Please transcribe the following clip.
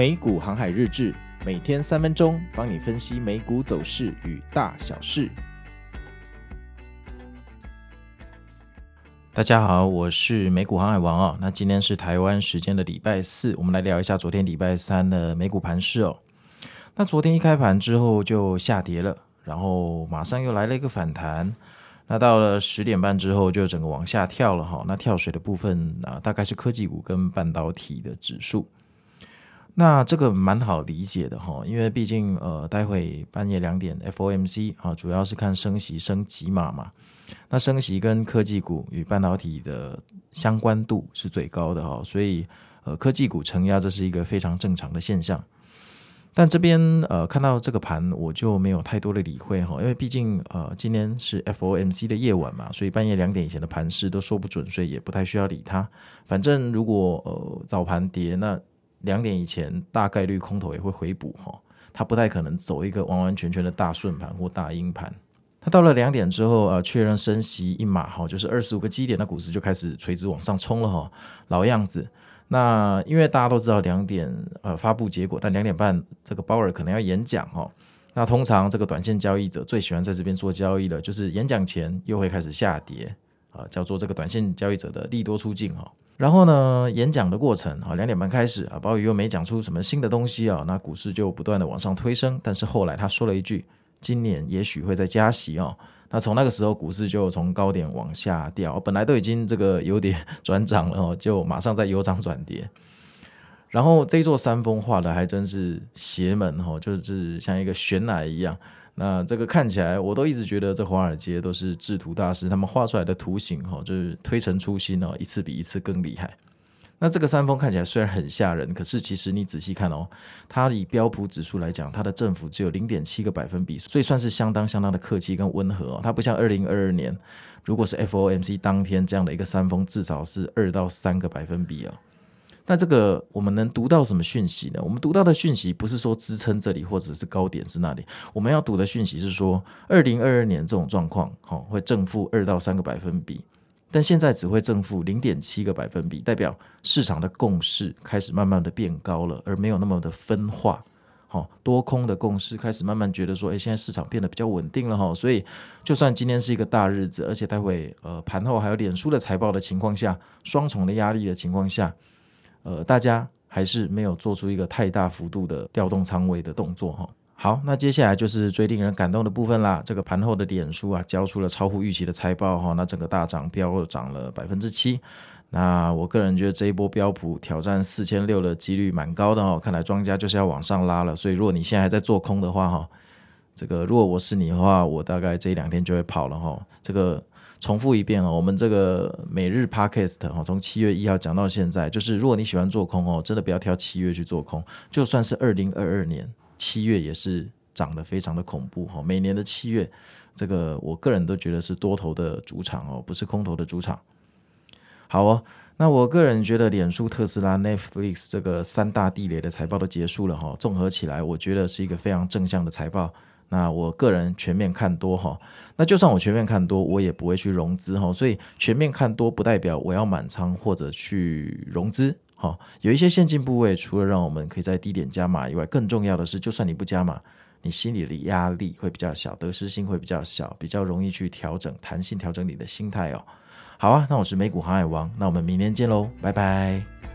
美股航海日志，每天三分钟，帮你分析美股走势与大小事。大家好，我是美股航海王哦。那今天是台湾时间的礼拜四，我们来聊一下昨天礼拜三的美股盘势哦。那昨天一开盘之后就下跌了，然后马上又来了一个反弹。那到了十点半之后，就整个往下跳了哈。那跳水的部分啊，大概是科技股跟半导体的指数。那这个蛮好理解的哈，因为毕竟呃，待会半夜两点 FOMC 啊，主要是看升息升几码嘛。那升息跟科技股与半导体的相关度是最高的哈，所以呃，科技股承压这是一个非常正常的现象。但这边呃看到这个盘，我就没有太多的理会哈，因为毕竟呃今天是 FOMC 的夜晚嘛，所以半夜两点以前的盘势都说不准，所以也不太需要理它。反正如果呃早盘跌，那两点以前大概率空头也会回补哈，它不太可能走一个完完全全的大顺盘或大阴盘。它到了两点之后啊，确认升息一码哈，就是二十五个基点，那股市就开始垂直往上冲了哈，老样子。那因为大家都知道两点呃发布结果，但两点半这个鲍尔可能要演讲哈。那通常这个短线交易者最喜欢在这边做交易的，就是演讲前又会开始下跌啊，叫做这个短线交易者的利多出尽哈。然后呢，演讲的过程啊，两点半开始啊，鲍宇又没讲出什么新的东西啊，那股市就不断的往上推升。但是后来他说了一句，今年也许会再加息哦。那从那个时候，股市就从高点往下掉，本来都已经这个有点 转涨了哦，就马上再由涨转跌。然后这座山峰画的还真是邪门哦，就是像一个悬崖一样。那这个看起来，我都一直觉得这华尔街都是制图大师，他们画出来的图形哈，就是推陈出新哦，一次比一次更厉害。那这个山峰看起来虽然很吓人，可是其实你仔细看哦，它以标普指数来讲，它的振幅只有零点七个百分比，所以算是相当相当的客气跟温和哦。它不像二零二二年，如果是 FOMC 当天这样的一个山峰，至少是二到三个百分比哦。那这个我们能读到什么讯息呢？我们读到的讯息不是说支撑这里或者是高点是那里，我们要读的讯息是说，二零二二年这种状况，哈，会正负二到三个百分比。但现在只会正负零点七个百分比，代表市场的共识开始慢慢的变高了，而没有那么的分化。好，多空的共识开始慢慢觉得说，诶，现在市场变得比较稳定了哈。所以，就算今天是一个大日子，而且待会呃盘后还有脸书的财报的情况下，双重的压力的情况下，呃，大家还是没有做出一个太大幅度的调动仓位的动作哈。好，那接下来就是最令人感动的部分啦。这个盘后的脸书啊，交出了超乎预期的财报哈，那整个大涨，飙涨了百分之七。那我个人觉得这一波标普挑战四千六的几率蛮高的哈，看来庄家就是要往上拉了。所以如果你现在还在做空的话哈，这个如果我是你的话，我大概这一两天就会跑了哈。这个重复一遍哦，我们这个每日 podcast 哈，从七月一号讲到现在，就是如果你喜欢做空哦，真的不要挑七月去做空，就算是二零二二年。七月也是涨得非常的恐怖哈，每年的七月，这个我个人都觉得是多头的主场哦，不是空头的主场。好哦，那我个人觉得脸书、特斯拉、Netflix 这个三大地雷的财报都结束了哈，综合起来，我觉得是一个非常正向的财报。那我个人全面看多哈，那就算我全面看多，我也不会去融资哈，所以全面看多不代表我要满仓或者去融资。哈，有一些现金部位，除了让我们可以在低点加码以外，更重要的是，就算你不加码，你心里的压力会比较小，得失心会比较小，比较容易去调整弹性调整你的心态哦。好啊，那我是美股航海王，那我们明天见喽，拜拜。